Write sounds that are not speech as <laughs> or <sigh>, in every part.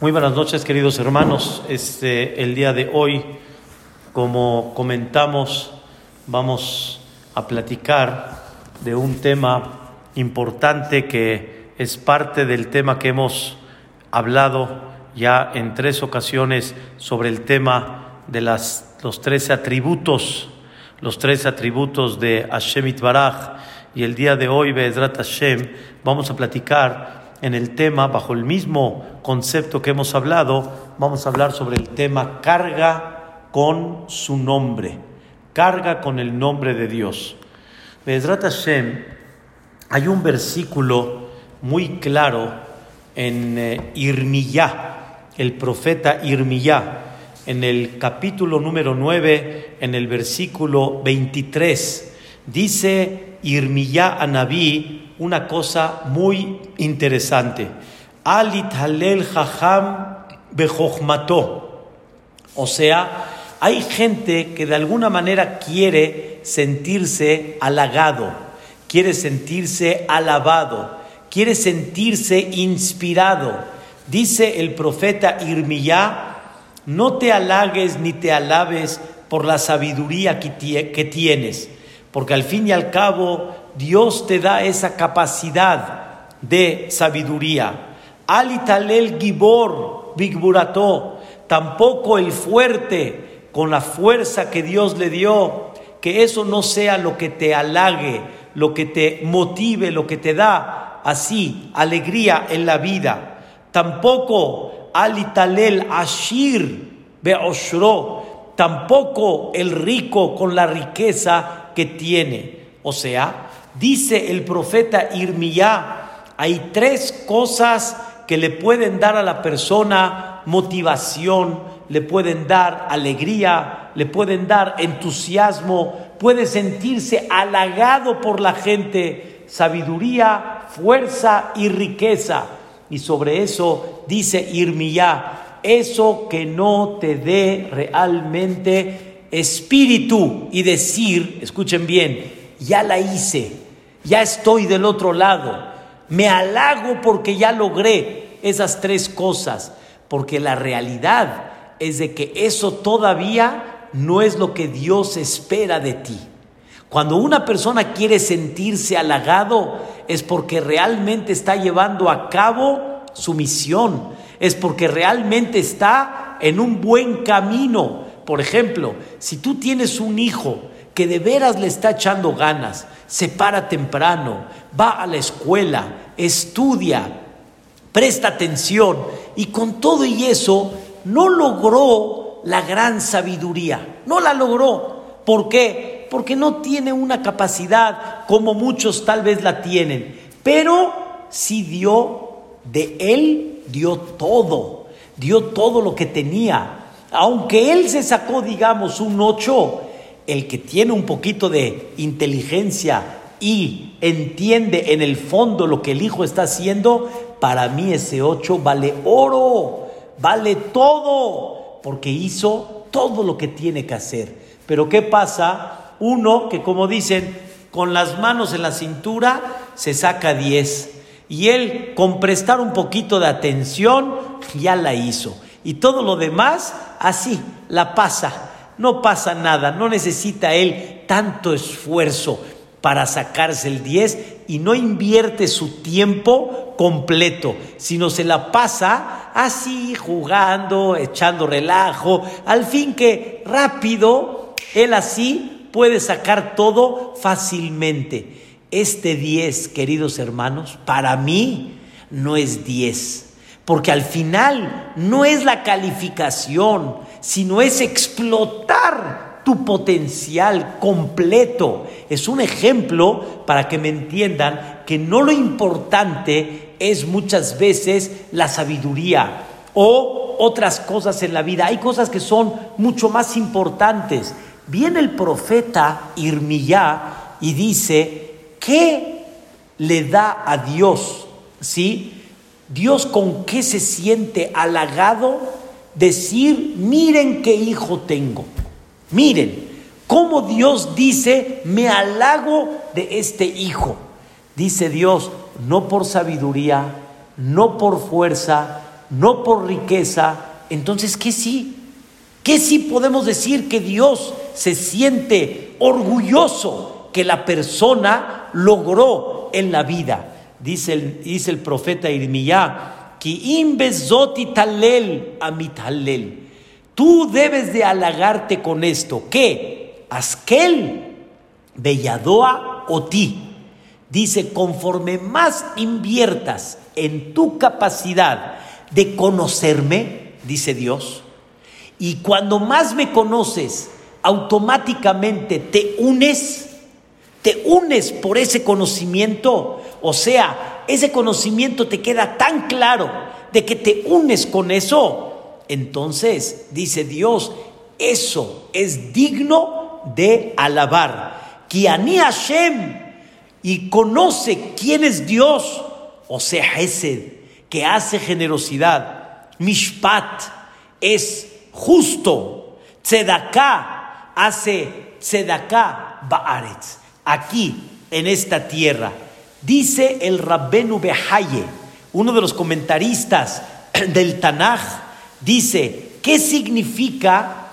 Muy buenas noches, queridos hermanos. Este, el día de hoy, como comentamos, vamos a platicar de un tema importante que es parte del tema que hemos hablado ya en tres ocasiones sobre el tema de las, los tres atributos, los tres atributos de Hashem Itbaraj. Y el día de hoy, Be'ezrat Hashem, vamos a platicar en el tema, bajo el mismo concepto que hemos hablado, vamos a hablar sobre el tema carga con su nombre, carga con el nombre de Dios. Bezrat Hashem, hay un versículo muy claro en eh, Irmiyá, el profeta Irmiyá, en el capítulo número 9, en el versículo 23, dice Irmiyá a Naví, una cosa muy interesante. Alit halel jajam bejochmato. O sea, hay gente que de alguna manera quiere sentirse halagado, quiere sentirse alabado, quiere sentirse inspirado. Dice el profeta Irmiyá, no te halagues ni te alabes por la sabiduría que tienes, porque al fin y al cabo Dios te da esa capacidad de sabiduría. Alitalel Gibor, Bigburato, tampoco el fuerte con la fuerza que Dios le dio, que eso no sea lo que te halague, lo que te motive, lo que te da así alegría en la vida. Tampoco Alitalel Ashir Beoshro, tampoco el rico con la riqueza que tiene. O sea, Dice el profeta Irmiyá, hay tres cosas que le pueden dar a la persona motivación, le pueden dar alegría, le pueden dar entusiasmo, puede sentirse halagado por la gente, sabiduría, fuerza y riqueza. Y sobre eso dice Irmiyá, eso que no te dé realmente espíritu y decir, escuchen bien, ya la hice, ya estoy del otro lado, me halago porque ya logré esas tres cosas, porque la realidad es de que eso todavía no es lo que Dios espera de ti. Cuando una persona quiere sentirse halagado es porque realmente está llevando a cabo su misión, es porque realmente está en un buen camino. Por ejemplo, si tú tienes un hijo que de veras le está echando ganas, se para temprano, va a la escuela, estudia, presta atención y con todo y eso no logró la gran sabiduría, no la logró. ¿Por qué? Porque no tiene una capacidad como muchos tal vez la tienen, pero sí dio de él, dio todo, dio todo lo que tenía. Aunque él se sacó, digamos, un 8, el que tiene un poquito de inteligencia y entiende en el fondo lo que el hijo está haciendo, para mí ese ocho vale oro, vale todo, porque hizo todo lo que tiene que hacer. Pero ¿qué pasa? Uno que como dicen, con las manos en la cintura se saca diez. Y él, con prestar un poquito de atención, ya la hizo. Y todo lo demás, así, la pasa no pasa nada, no necesita él tanto esfuerzo para sacarse el 10 y no invierte su tiempo completo, sino se la pasa así jugando, echando relajo, al fin que rápido él así puede sacar todo fácilmente. Este 10, queridos hermanos, para mí no es 10, porque al final no es la calificación, sino es explotar tu potencial completo. Es un ejemplo para que me entiendan que no lo importante es muchas veces la sabiduría o otras cosas en la vida. Hay cosas que son mucho más importantes. Viene el profeta Irmiyá y dice, ¿qué le da a Dios? ¿Sí? Dios con qué se siente halagado decir, miren qué hijo tengo, miren cómo Dios dice, me halago de este hijo. Dice Dios, no por sabiduría, no por fuerza, no por riqueza, entonces ¿qué sí? ¿Qué sí podemos decir que Dios se siente orgulloso que la persona logró en la vida? Dice el, dice el profeta Irmiyá, ki talel amitalel. Tú debes de halagarte con esto, que Askel belladoa o ti. Dice, conforme más inviertas en tu capacidad de conocerme, dice Dios, y cuando más me conoces, automáticamente te unes, te unes por ese conocimiento, o sea, ese conocimiento te queda tan claro de que te unes con eso, entonces, dice Dios, eso es digno de alabar. Kiani Hashem, y conoce quién es Dios, o sea, Hesed, que hace generosidad. Mishpat es justo. Tzedaká hace tzedaká ba'aretz. Aquí, en esta tierra. Dice el Rabbenu Behaye, uno de los comentaristas <clears throat> del Tanaj, dice, ¿qué significa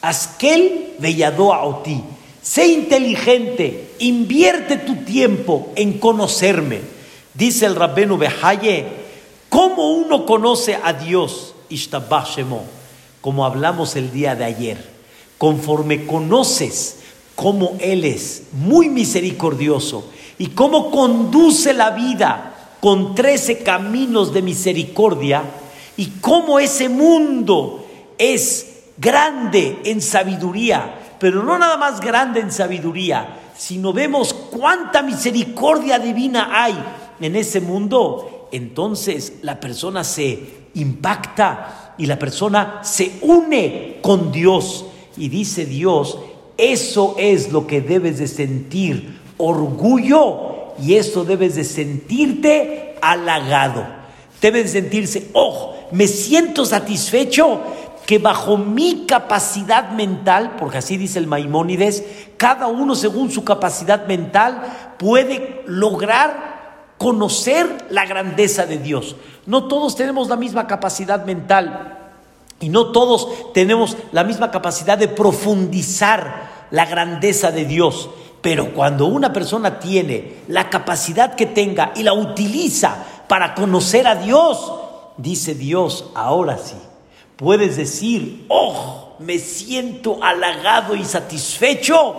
Askel Beyadoa Oti? Sé inteligente, invierte tu tiempo en conocerme. Dice el Rabbenu Behaye, ¿cómo uno conoce a Dios? como hablamos el día de ayer. Conforme conoces cómo Él es muy misericordioso y cómo conduce la vida con trece caminos de misericordia y cómo ese mundo es grande en sabiduría pero no nada más grande en sabiduría, sino vemos cuánta misericordia divina hay en ese mundo, entonces la persona se impacta y la persona se une con Dios. Y dice Dios, eso es lo que debes de sentir, orgullo, y eso debes de sentirte halagado. Debes de sentirse, oh, me siento satisfecho que bajo mi capacidad mental, porque así dice el Maimónides, cada uno según su capacidad mental puede lograr conocer la grandeza de Dios. No todos tenemos la misma capacidad mental y no todos tenemos la misma capacidad de profundizar la grandeza de Dios. Pero cuando una persona tiene la capacidad que tenga y la utiliza para conocer a Dios, dice Dios, ahora sí puedes decir, oh, me siento halagado y satisfecho,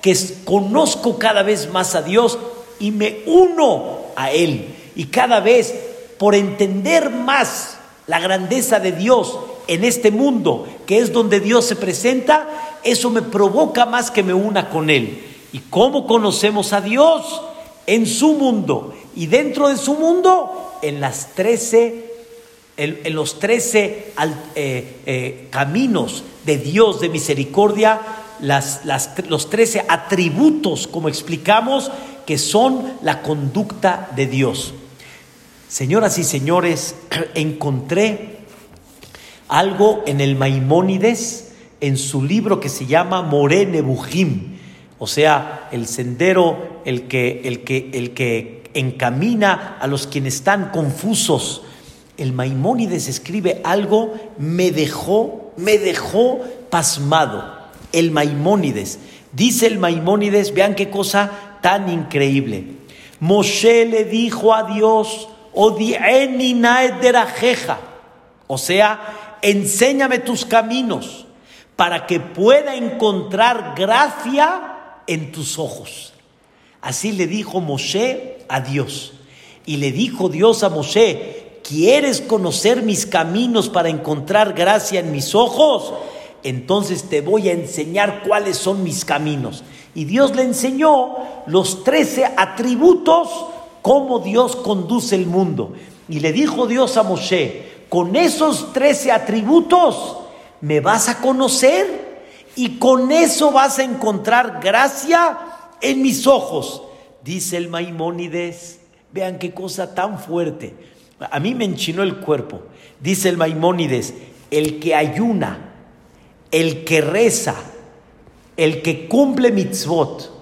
que conozco cada vez más a Dios y me uno a Él. Y cada vez, por entender más la grandeza de Dios en este mundo, que es donde Dios se presenta, eso me provoca más que me una con Él. ¿Y cómo conocemos a Dios? En su mundo. Y dentro de su mundo, en las trece en, los trece eh, eh, caminos de Dios de misericordia, los trece atributos, como explicamos, que son la conducta de Dios. Señoras y señores, <clears throat> encontré algo en el Maimónides, en su libro que se llama More Nebujim, o sea, el sendero, el que, el que, el que encamina a los quienes están confusos el Maimónides escribe algo, me dejó, me dejó pasmado. El Maimónides. Dice el Maimónides, vean qué cosa tan increíble. Moshe le dijo a Dios, o sea, enséñame tus caminos para que pueda encontrar gracia en tus ojos. Así le dijo Moshe a Dios. Y le dijo Dios a Moshe, ¿Quieres conocer mis caminos para encontrar gracia en mis ojos? Entonces te voy a enseñar cuáles son mis caminos. Y Dios le enseñó los trece atributos, cómo Dios conduce el mundo. Y le dijo Dios a Moshe, con esos trece atributos me vas a conocer y con eso vas a encontrar gracia en mis ojos. Dice el Maimónides, vean qué cosa tan fuerte. A mí me enchinó el cuerpo. Dice el Maimónides, el que ayuna, el que reza, el que cumple mitzvot,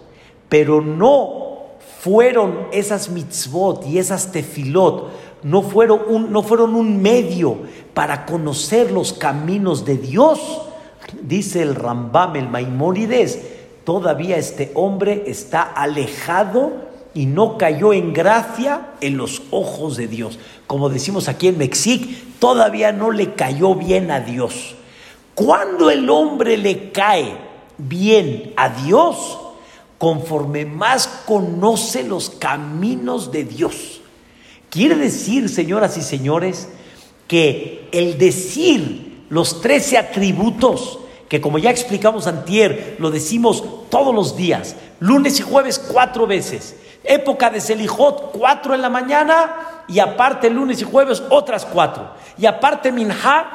pero no fueron esas mitzvot y esas tefilot no fueron un, no fueron un medio para conocer los caminos de Dios. Dice el Rambam, el Maimónides, todavía este hombre está alejado y no cayó en gracia en los ojos de Dios. Como decimos aquí en México, todavía no le cayó bien a Dios. Cuando el hombre le cae bien a Dios, conforme más conoce los caminos de Dios. Quiere decir, señoras y señores, que el decir los trece atributos, que como ya explicamos antier, lo decimos todos los días, lunes y jueves cuatro veces, época de Selijot cuatro en la mañana y aparte lunes y jueves otras cuatro, y aparte Minha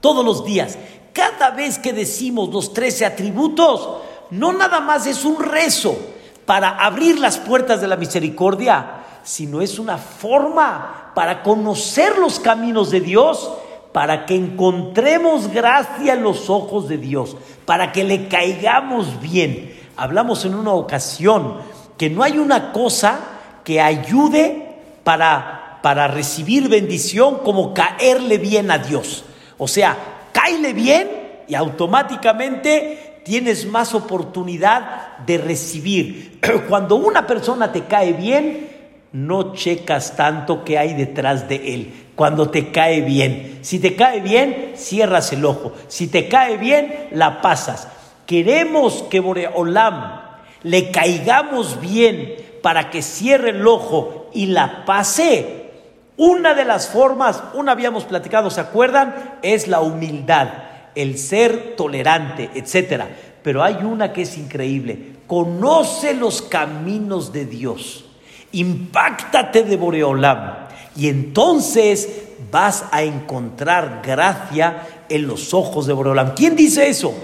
todos los días. Cada vez que decimos los trece atributos, no nada más es un rezo para abrir las puertas de la misericordia, sino es una forma para conocer los caminos de Dios, para que encontremos gracia en los ojos de Dios, para que le caigamos bien. Hablamos en una ocasión que no hay una cosa que ayude para, para recibir bendición como caerle bien a Dios. O sea, caile bien y automáticamente tienes más oportunidad de recibir. <clears throat> Cuando una persona te cae bien, no checas tanto que hay detrás de él. Cuando te cae bien. Si te cae bien, cierras el ojo. Si te cae bien, la pasas. Queremos que Boreolam le caigamos bien para que cierre el ojo y la pase. Una de las formas, una habíamos platicado, ¿se acuerdan? Es la humildad, el ser tolerante, etcétera. Pero hay una que es increíble. Conoce los caminos de Dios. Impáctate de Boreolam. Y entonces vas a encontrar gracia en los ojos de Boreolam. ¿Quién dice eso?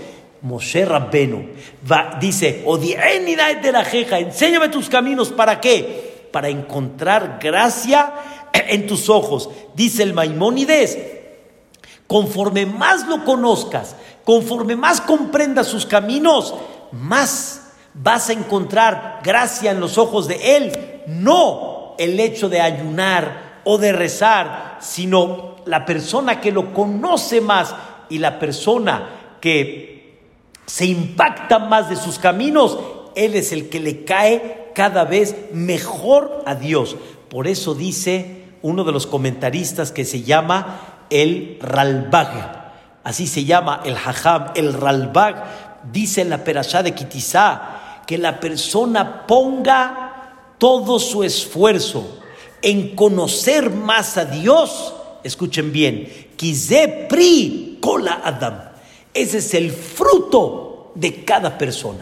Moshe Rabbenu va, dice, de la jeja, enséñame tus caminos, ¿para qué? Para encontrar gracia en tus ojos. Dice el Maimónides, conforme más lo conozcas, conforme más comprendas sus caminos, más vas a encontrar gracia en los ojos de Él. No el hecho de ayunar o de rezar, sino la persona que lo conoce más y la persona que se impacta más de sus caminos, Él es el que le cae cada vez mejor a Dios. Por eso dice uno de los comentaristas que se llama el Ralbag, así se llama el Hajam, el Ralbag, dice en la Perashá de Kitizá, que la persona ponga todo su esfuerzo en conocer más a Dios, escuchen bien, pri kola Adam ese es el fruto de cada persona.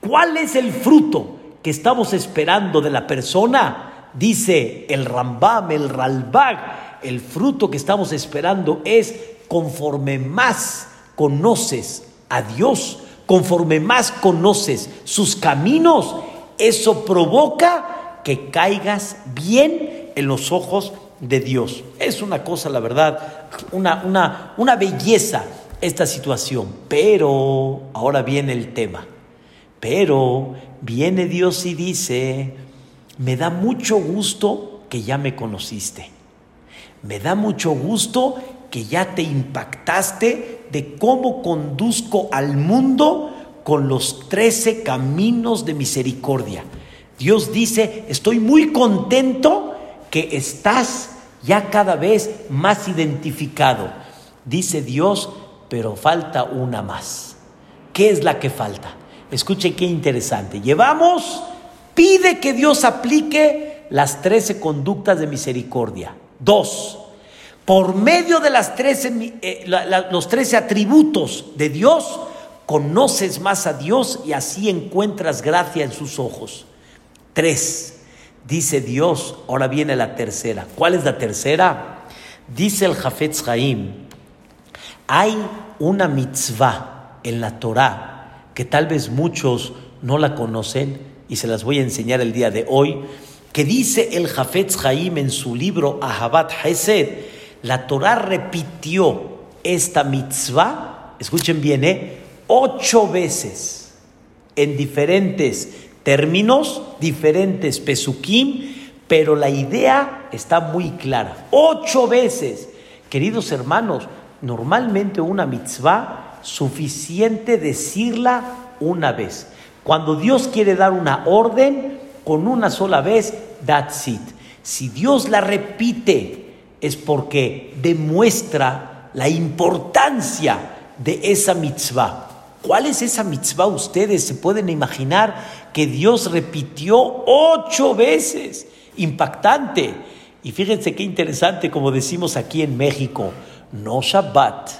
¿Cuál es el fruto que estamos esperando de la persona? Dice el Rambam, el Ralbag, el fruto que estamos esperando es conforme más conoces a Dios, conforme más conoces sus caminos, eso provoca que caigas bien en los ojos de Dios. Es una cosa, la verdad, una, una, belleza esta situación. Pero, ahora viene el tema, pero viene Dios y dice, me da mucho gusto que ya me conociste. Me da mucho gusto que ya te impactaste de cómo conduzco al mundo con los trece caminos de misericordia. Dios dice, estoy muy contento que estás ya cada vez más identificado. Dice Dios, pero falta una más. ¿Qué es la que falta? Escuchen qué interesante. Llevamos, pide que Dios aplique las trece conductas de misericordia. Dos, por medio de las trece, eh, los trece atributos de Dios, conoces más a Dios y así encuentras gracia en sus ojos. Tres, dice Dios, ahora viene la tercera. ¿Cuál es la tercera? Dice el Jafetz Haim, hay una mitzvah en la Torah que tal vez muchos no la conocen y se las voy a enseñar el día de hoy, que dice el Jafetz Haim en su libro Ahabat Hesed, la Torah repitió esta mitzvah, escuchen bien, ¿eh? Ocho veces en diferentes términos, diferentes pesukim, Pero la idea está muy clara. Ocho veces. Queridos hermanos, normalmente una mitzvah, suficiente decirla una vez. Cuando Dios quiere dar una orden, con una sola vez, that's it. Si Dios la repite, es porque demuestra la importancia de esa mitzvah. ¿Cuál es esa mitzvah? Ustedes se pueden imaginar que Dios repitió ocho veces. Impactante. Y fíjense qué interesante, como decimos aquí en México, no Shabbat,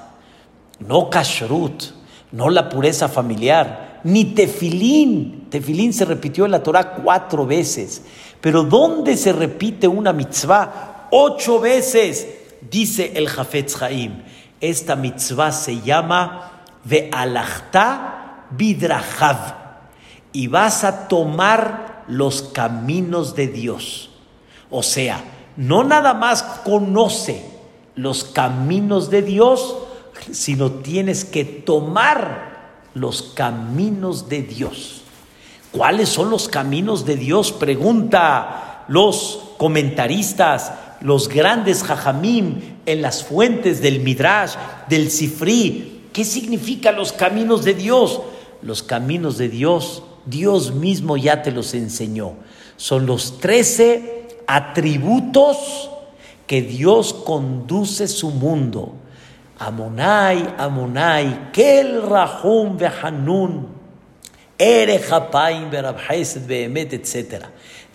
no Kashrut, no la pureza familiar, ni tefilín. Tefilín se repitió en la Torah cuatro veces. Pero ¿dónde se repite una mitzvah? Ocho veces, dice el Jafetz Haim. Esta mitzvah se llama Ve'alachta bidrachav. Y vas a tomar los caminos de Dios. O sea, no nada más conoce los caminos de Dios, sino tienes que tomar los caminos de Dios. ¿Cuáles son los caminos de Dios? Pregunta los comentaristas, los grandes jajamim en las fuentes del Midrash, del Sifri. ¿Qué significan los caminos de Dios? Los caminos de Dios, Dios mismo ya te los enseñó. Son los trece atributos que Dios conduce su mundo. Amonai, Amonai, Kel Rahum Behanun, Ere Hapaim Behemet, etc.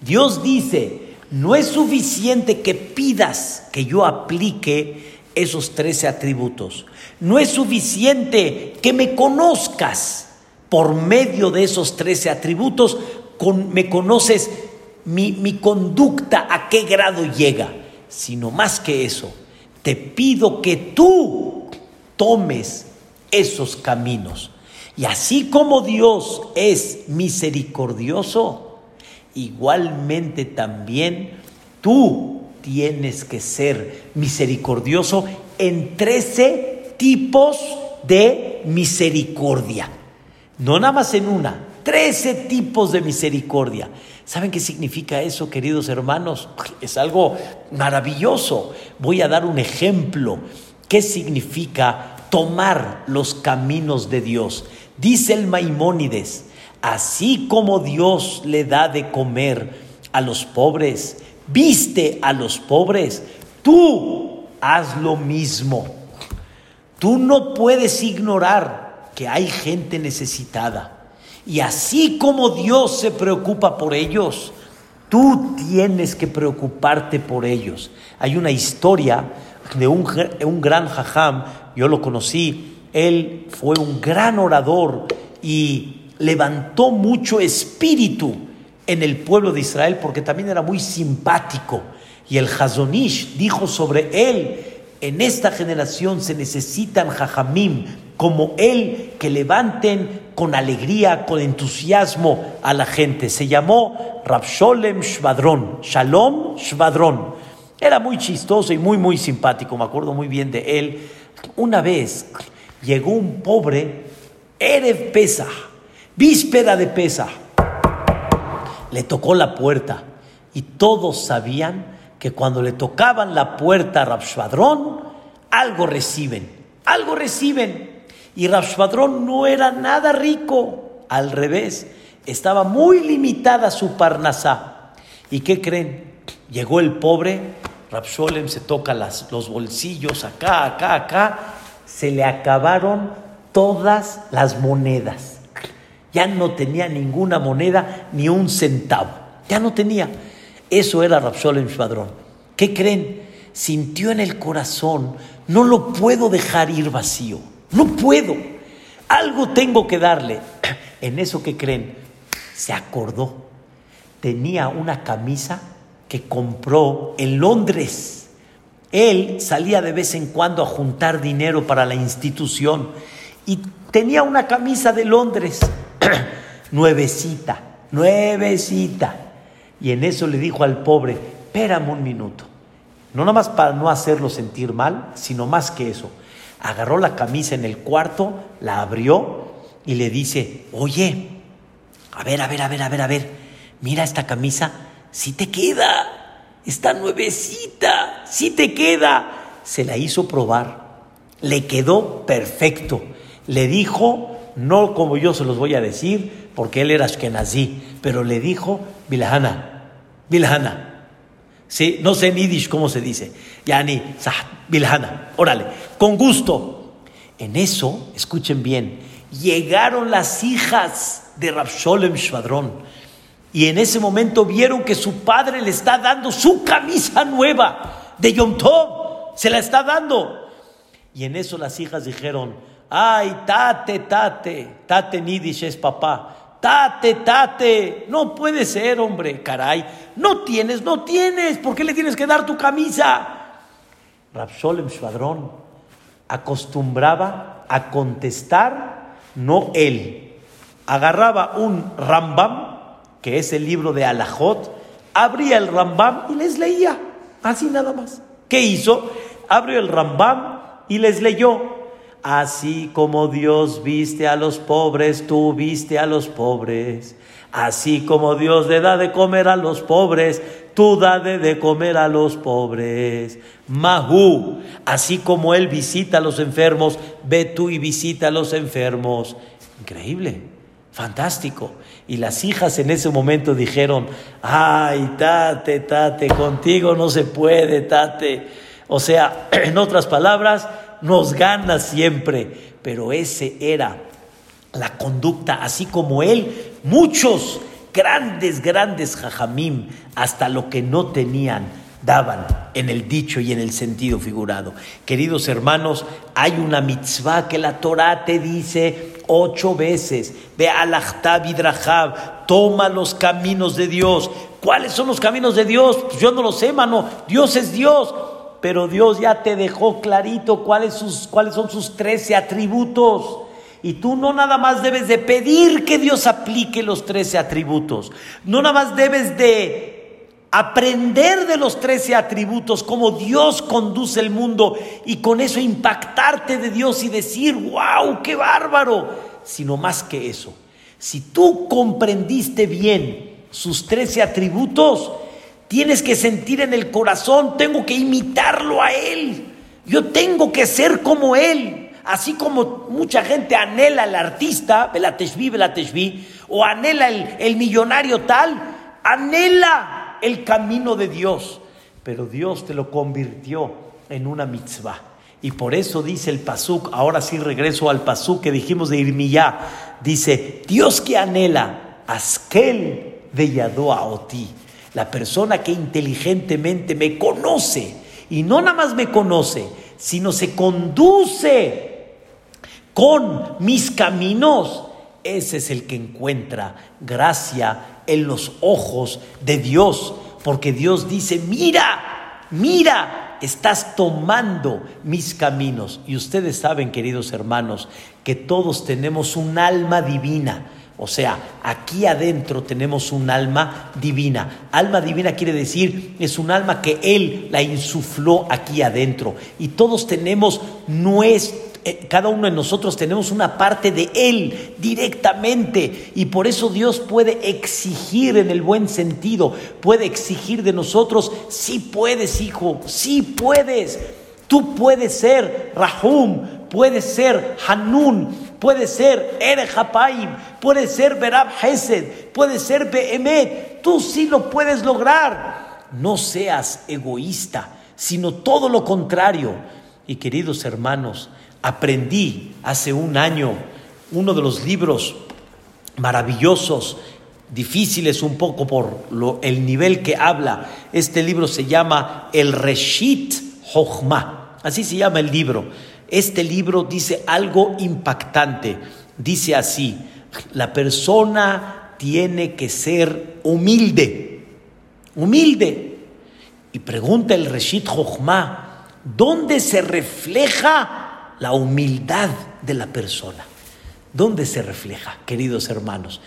Dios dice, no es suficiente que pidas que yo aplique esos trece atributos. No es suficiente que me conozcas por medio de esos trece atributos, con, me conoces mi, mi conducta a qué grado llega, sino más que eso, te pido que tú tomes esos caminos. Y así como Dios es misericordioso, igualmente también tú tienes que ser misericordioso en trece tipos de misericordia. No nada más en una, trece tipos de misericordia. ¿Saben qué significa eso, queridos hermanos? Es algo maravilloso. Voy a dar un ejemplo. ¿Qué significa tomar los caminos de Dios? Dice el Maimónides, así como Dios le da de comer a los pobres, viste a los pobres, tú haz lo mismo. Tú no puedes ignorar que hay gente necesitada. Y así como Dios se preocupa por ellos, tú tienes que preocuparte por ellos. Hay una historia de un, un gran jajam, yo lo conocí, él fue un gran orador y levantó mucho espíritu en el pueblo de Israel porque también era muy simpático. Y el Hazonish dijo sobre él, en esta generación se necesitan jajamim como él que levanten con alegría, con entusiasmo a la gente. Se llamó Rabsholem Shvadron, Shalom Shvadron. Era muy chistoso y muy, muy simpático, me acuerdo muy bien de él. Una vez llegó un pobre, Erev Pesa, víspera de Pesa. Le tocó la puerta y todos sabían que cuando le tocaban la puerta a Rabshvadrón, algo reciben, algo reciben. Y Rabshvadrón no era nada rico, al revés, estaba muy limitada su parnasá. ¿Y qué creen? Llegó el pobre, Rabsholem se toca las, los bolsillos acá, acá, acá, se le acabaron todas las monedas. Ya no tenía ninguna moneda ni un centavo. Ya no tenía. Eso era Rabsholem Shvadrón. ¿Qué creen? Sintió en el corazón, no lo puedo dejar ir vacío. No puedo. Algo tengo que darle. <clears throat> En eso que creen, se acordó. Tenía una camisa que compró en Londres. Él salía de vez en cuando a juntar dinero para la institución y tenía una camisa de Londres, <clears throat> nuevecita, nuevecita. Y en eso le dijo al pobre, espérame un minuto. No nada más para no hacerlo sentir mal, sino más que eso agarró la camisa en el cuarto, la abrió y le dice, oye, a ver, a ver, a ver, a ver, a ver, mira esta camisa, si te queda, está nuevecita, sí te queda. Se la hizo probar, le quedó perfecto. Le dijo, no como yo se los voy a decir, porque él era ashkenazí, pero le dijo, Bilhana, Bilhana. Sí, no sé en yiddish cómo se dice. Yani, Bilhana, órale, con gusto. En eso, escuchen bien, llegaron las hijas de Rabsholem Shvadrón y en ese momento vieron que su padre le está dando su camisa nueva de Yom Tov, se la está dando. Y en eso las hijas dijeron, ay, tate, tate, tate Nidish es papá, tate, tate, no puede ser, hombre, caray, no tienes, no tienes, ¿por qué le tienes que dar tu camisa? Rabsholem Shvadrón acostumbraba a contestar, no él. Agarraba un Rambam, que es el libro de Alajot, abría el Rambam y les leía, así nada más. ¿Qué hizo? Abrió el Rambam y les leyó. Así como Dios viste a los pobres, tú viste a los pobres. Así como Dios le da de comer a los pobres, tú da de comer a los pobres. Mahu, así como Él visita a los enfermos, ve tú y visita a los enfermos. Increíble, fantástico. Y las hijas en ese momento dijeron, ay, tate, tate, contigo no se puede, tate. O sea, <clears throat> en otras palabras, nos gana siempre. Pero ese era la conducta, así como él, muchos grandes, grandes jajamim, hasta lo que no tenían, daban en el dicho y en el sentido figurado. Queridos hermanos, hay una mitzvah que la Torah te dice ocho veces, ve al vidrahab, toma los caminos de Dios. ¿Cuáles son los caminos de Dios? Pues yo no lo sé, mano. Dios es Dios. Pero Dios ya te dejó clarito cuáles, sus, cuáles son sus trece atributos. Y tú no nada más debes de pedir que Dios aplique los trece atributos. No nada más debes de aprender de los trece atributos, cómo Dios conduce el mundo y con eso impactarte de Dios y decir, wow, qué bárbaro. Sino más que eso. Si tú comprendiste bien sus trece atributos, tienes que sentir en el corazón, tengo que imitarlo a Él. Yo tengo que ser como Él. Así como mucha gente anhela al artista, Belateshvi, Belateshvi, o anhela el, el millonario tal, anhela el camino de Dios. Pero Dios te lo convirtió en una mitzvah. Y por eso dice el Pasuk, ahora sí regreso al Pasuk que dijimos de Irmiyá, dice, Dios que anhela, Askel de Yadoa Oti, la persona que inteligentemente me conoce, y no nada más me conoce, sino se conduce con mis caminos, ese es el que encuentra gracia en los ojos de Dios, porque Dios dice, mira, mira, estás tomando mis caminos. Y ustedes saben, queridos hermanos, que todos tenemos un alma divina. O sea, aquí adentro tenemos un alma divina. Alma divina quiere decir, es un alma que Él la insufló aquí adentro. Y todos tenemos nuestro eh, cada uno de nosotros tenemos una parte de Él directamente y por eso Dios puede exigir en el buen sentido, puede exigir de nosotros, sí puedes hijo, sí puedes, tú puedes ser Rahum, puedes ser Hanun, puedes ser Erehapaim, puedes ser Berab Hesed, puedes ser Behemet, tú sí lo puedes lograr. No seas egoísta, sino todo lo contrario. Y queridos hermanos, aprendí hace un año uno de los libros maravillosos, difíciles un poco por lo, el nivel que habla. Este libro se llama El Reshit Hochma, así se llama el libro. Este libro dice algo impactante. Dice así, la persona tiene que ser humilde, humilde. Y pregunta el Reshit Hochma, ¿dónde se refleja la humildad de la persona. ¿Dónde se refleja, queridos hermanos?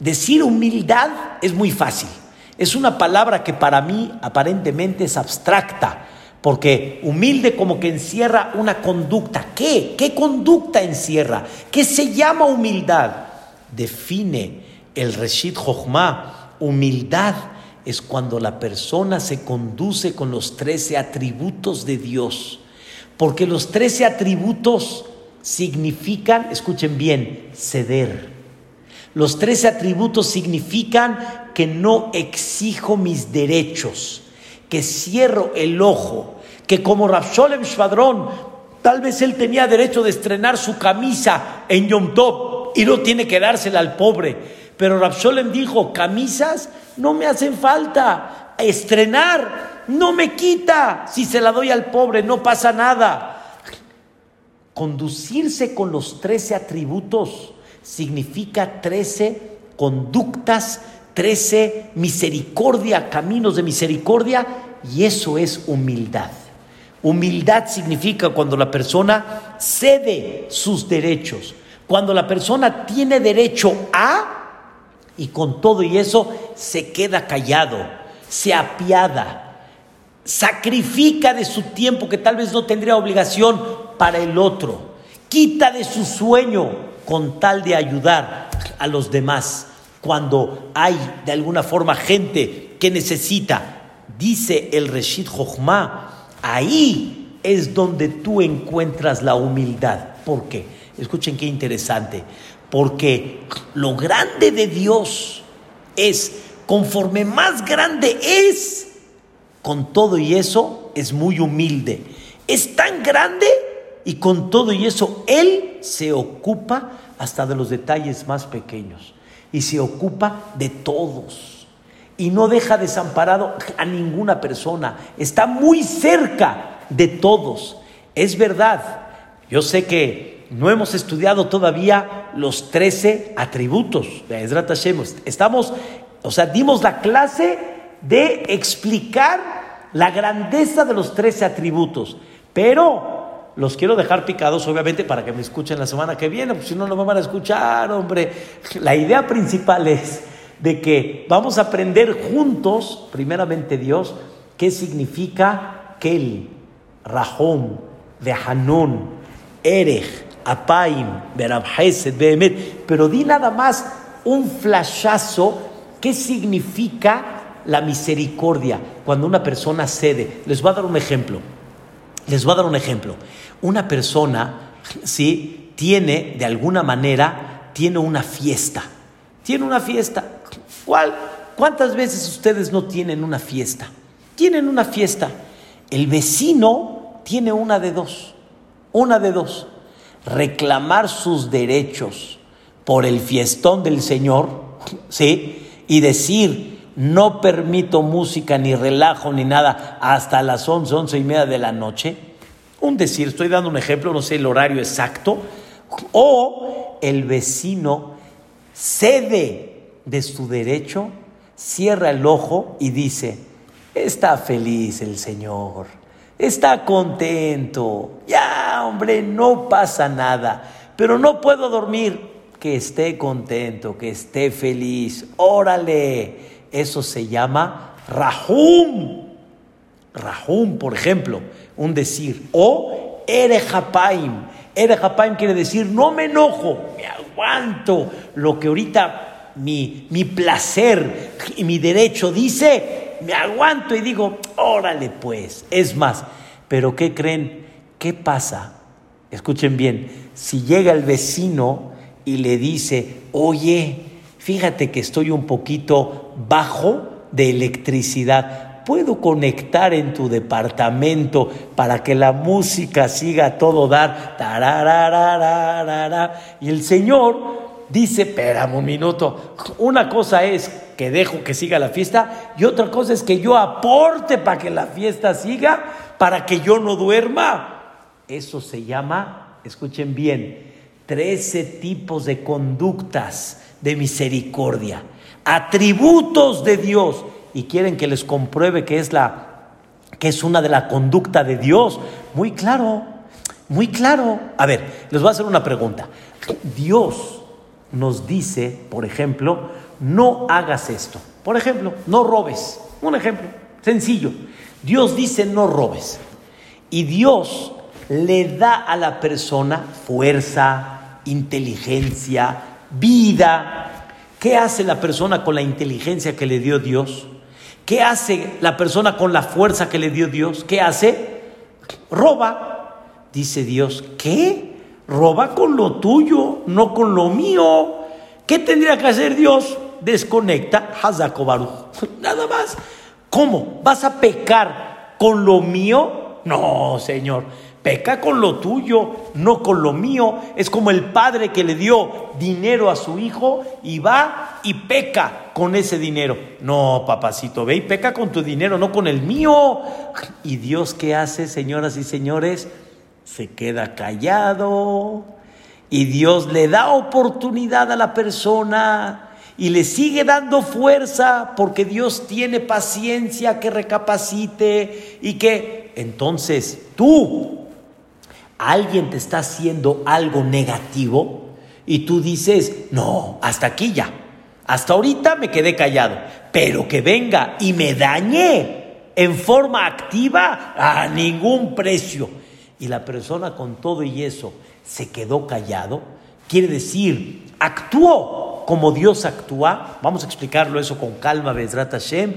Decir humildad es muy fácil. Es una palabra que para mí aparentemente es abstracta, porque humilde como que encierra una conducta. ¿Qué? ¿Qué conducta encierra? ¿Qué se llama humildad? Define el Reshit Jochma. Humildad es cuando la persona se conduce con los trece atributos de Dios. Porque los trece atributos significan, escuchen bien, ceder. Los trece atributos significan que no exijo mis derechos, que cierro el ojo, que como Rapsholem Shvadrón, tal vez él tenía derecho de estrenar su camisa en Yom Tov y no tiene que dársela al pobre. Pero Rapsholem dijo, camisas no me hacen falta, estrenar no me quita, si se la doy al pobre no pasa nada. Conducirse con los trece atributos significa trece conductas, trece misericordia, caminos de misericordia, y eso es humildad. Humildad significa cuando la persona cede sus derechos, cuando la persona tiene derecho a, y con todo y eso se queda callado, se apiada, sacrifica de su tiempo que tal vez no tendría obligación para el otro, quita de su sueño con tal de ayudar a los demás. Cuando hay de alguna forma gente que necesita, dice el Reshid Jochma, ahí es donde tú encuentras la humildad. ¿Por qué? Escuchen qué interesante. Porque lo grande de Dios es, conforme más grande es, con todo y eso, es muy humilde. Es tan grande y con todo y eso, Él se ocupa hasta de los detalles más pequeños. Y se ocupa de todos. Y no deja desamparado a ninguna persona. Está muy cerca de todos. Es verdad. Yo sé que no hemos estudiado todavía los 13 atributos de Ezrat Hashem. Estamos, o sea, dimos la clase de explicar la grandeza de los 13 atributos. Pero los quiero dejar picados, obviamente, para que me escuchen la semana que viene, porque si no, no me van a escuchar, hombre. La idea principal es de que vamos a aprender juntos, primeramente Dios, qué significa Kel, Rahom, Hanun, Erech, Apaim, Berabhesed, Behemet. Pero di nada más un flashazo, qué significa la misericordia cuando una persona cede. Les voy a dar un ejemplo. Les voy a dar un ejemplo. Una persona, ¿sí? Tiene, de alguna manera, tiene una fiesta. Tiene una fiesta. ¿Cuántas veces ustedes no tienen una fiesta? Tienen una fiesta. El vecino tiene una de dos. Una de dos. Reclamar sus derechos por el fiestón del Señor, ¿sí? Y decir, no permito música, ni relajo, ni nada hasta las once, once y media de la noche. Un decir, estoy dando un ejemplo, no sé el horario exacto, o el vecino cede de su derecho, cierra el ojo y dice, está feliz el Señor, está contento, ya hombre, no pasa nada, pero no puedo dormir, que esté contento, que esté feliz, órale, eso se llama Rahum. Rahum, por ejemplo, un decir. O Erejapaim. Erejapaim quiere decir no me enojo, me aguanto lo que ahorita mi, mi placer y mi derecho dice, me aguanto y digo, órale pues. Es más, pero ¿qué creen? ¿Qué pasa? Escuchen bien, si llega el vecino y le dice, oye, fíjate que estoy un poquito bajo de electricidad, puedo conectar en tu departamento para que la música siga todo dar. Y el Señor dice, espérame un minuto, una cosa es que dejo que siga la fiesta y otra cosa es que yo aporte para que la fiesta siga, para que yo no duerma. Eso se llama, escuchen bien, 13 tipos de conductas de misericordia, atributos de Dios y quieren que les compruebe que es la que es una de la conducta de Dios. Muy claro, muy claro. A ver, les voy a hacer una pregunta. Dios nos dice, por ejemplo, no hagas esto. Por ejemplo, no robes. Un ejemplo sencillo. Dios dice no robes. Y Dios le da a la persona fuerza, inteligencia, vida. ¿Qué hace la persona con la inteligencia que le dio Dios? ¿Qué hace la persona con la fuerza que le dio Dios? ¿Qué hace? Roba. Dice Dios, ¿qué? Roba con lo tuyo, no con lo mío. ¿Qué tendría que hacer Dios? Desconecta, Hazakobaru. <laughs> Nada más. ¿Cómo? ¿Vas a pecar con lo mío? No, Señor. Peca con lo tuyo, no con lo mío. Es como el padre que le dio dinero a su hijo y va y peca con ese dinero. No, papacito, ve y peca con tu dinero, no con el mío. ¿Y Dios qué hace, señoras y señores? Se queda callado. Y Dios le da oportunidad a la persona y le sigue dando fuerza porque Dios tiene paciencia que recapacite y que entonces tú alguien te está haciendo algo negativo y tú dices, no, hasta aquí ya, hasta ahorita me quedé callado, pero que venga y me dañe en forma activa a ningún precio. Y la persona con todo y eso se quedó callado, quiere decir, actuó como Dios actúa. Vamos a explicarlo eso con calma, Bezrat Hashem.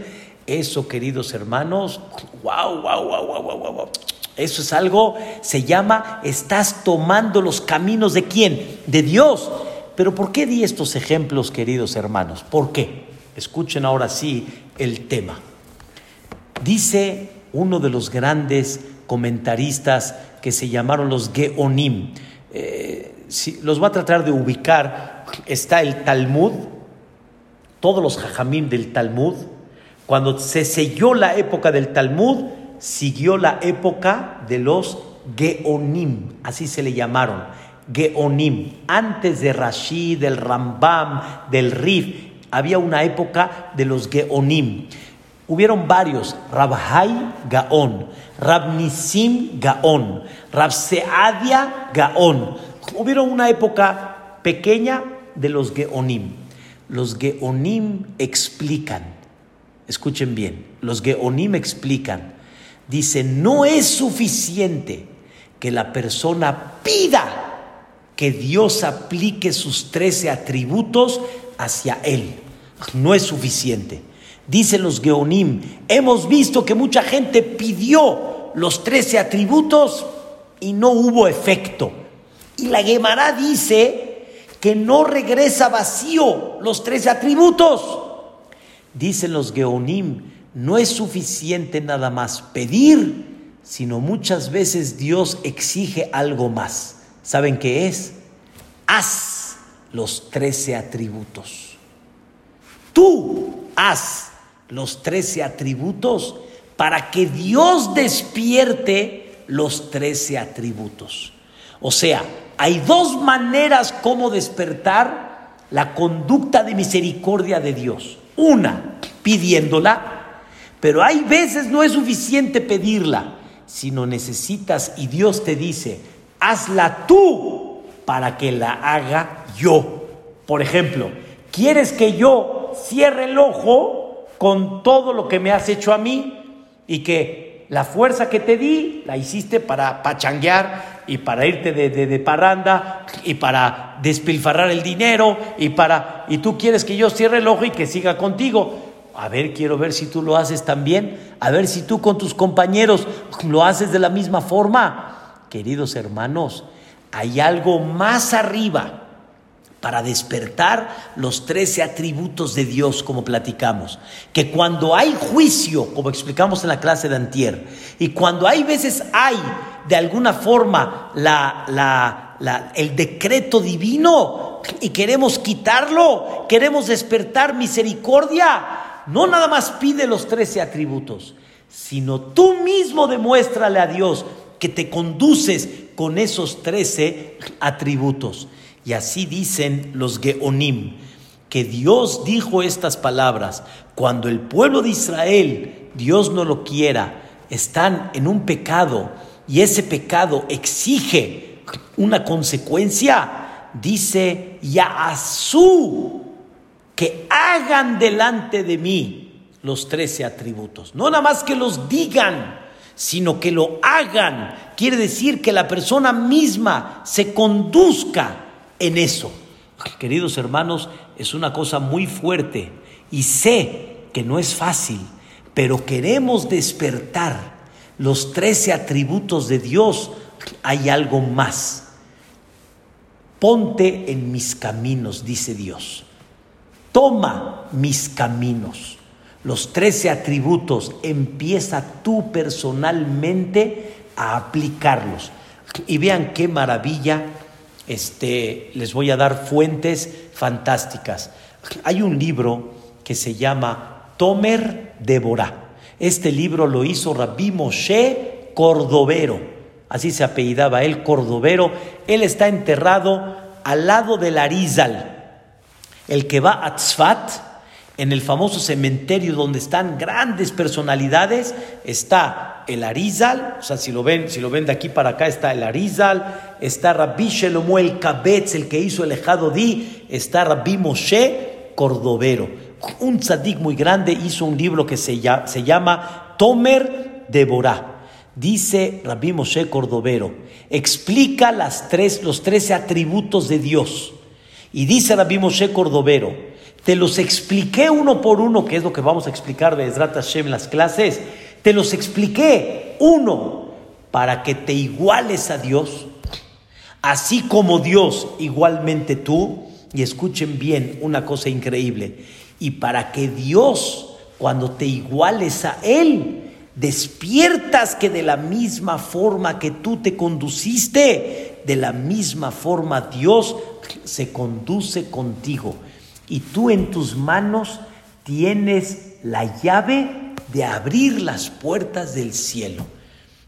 Eso, queridos hermanos, wow, wow, wow, wow, wow, wow. Eso es algo, se llama, estás tomando los caminos de quién? De Dios. Pero ¿por qué di estos ejemplos, queridos hermanos? ¿Por qué? Escuchen ahora sí el tema. Dice uno de los grandes comentaristas que se llamaron los Geonim. Eh, los va a tratar de ubicar. Está el Talmud, todos los Jajamim del Talmud. Cuando se selló la época del Talmud, siguió la época de los Geonim, así se le llamaron, Geonim. Antes de Rashid, del Rambam, del Rif, había una época de los Geonim. Hubieron varios, Rabhai Gaon, Rabnisim Gaon, Rabseadia Gaon. Hubieron una época pequeña de los Geonim. Los Geonim explican, escuchen bien, los Geonim explican dice, no es suficiente que la persona pida que Dios aplique sus trece atributos hacia él. No es suficiente. Dicen los Geonim, hemos visto que mucha gente pidió los trece atributos y no hubo efecto. Y la Gemara dice que no regresa vacío los trece atributos. Dicen los Geonim, no es suficiente nada más pedir, sino muchas veces Dios exige algo más. ¿Saben qué es? Haz los trece atributos. Tú haz los trece atributos para que Dios despierte los trece atributos. O sea, hay dos maneras como despertar la conducta de misericordia de Dios. Una, pidiéndola pero hay veces no es suficiente pedirla, sino necesitas y Dios te dice, hazla tú para que la haga yo. Por ejemplo, ¿quieres que yo cierre el ojo con todo lo que me has hecho a mí y que la fuerza que te di la hiciste para pachanguear y para irte de, de, de, parranda y para despilfarrar el dinero y para y tú quieres que yo cierre el ojo y que siga contigo a ver, quiero ver si tú lo haces también, a ver si tú con tus compañeros lo haces de la misma forma. Queridos hermanos, hay algo más arriba para despertar los trece atributos de Dios, como platicamos. Que cuando hay juicio, como explicamos en la clase de Antier, y cuando hay veces hay de alguna forma el decreto divino y queremos quitarlo, queremos despertar misericordia, no nada más pide los trece atributos, sino tú mismo demuéstrale a Dios que te conduces con esos trece atributos. Y así dicen los Geonim, que Dios dijo estas palabras, cuando el pueblo de Israel, Dios no lo quiera, están en un pecado y ese pecado exige una consecuencia, dice Yaasú que hagan delante de mí los trece atributos. No nada más que los digan, sino que lo hagan. Quiere decir que la persona misma se conduzca en eso. Queridos hermanos, es una cosa muy fuerte y sé que no es fácil, pero queremos despertar los trece atributos de Dios, hay algo más. Ponte en mis caminos, dice Dios. Toma mis caminos. Los trece atributos, empieza tú personalmente a aplicarlos. Y vean qué maravilla, este, les voy a dar fuentes fantásticas. Hay un libro que se llama Tomer Deborah. Este libro lo hizo Rabbi Moshe Cordovero, así se apellidaba él, Cordovero. Él está enterrado al lado del Arizal, el que va a Tzfat, en el famoso cementerio donde están grandes personalidades, está el Arizal, o sea, si lo ven, si lo ven de aquí para acá, está el Arizal, está Rabbi Shelomuel Kabetz, el que hizo el Ejado Di, está Rabbi Moshe Cordovero un tzadik muy grande hizo un libro que se llama, se llama Tomer Deborah. Dice Rabbi Moshe Cordovero, explica las tres, los trece atributos de Dios. Y dice Rabbi Moshe Cordovero, te los expliqué uno por uno, que es lo que vamos a explicar de Ezrat Hashem en las clases. Te los expliqué uno para que te iguales a Dios, así como Dios igualmente tú. Y escuchen bien una cosa increíble y para que Dios, cuando te iguales a Él, despiertas que de la misma forma que tú te conduciste, de la misma forma Dios se conduce contigo. Y tú en tus manos tienes la llave de abrir las puertas del cielo.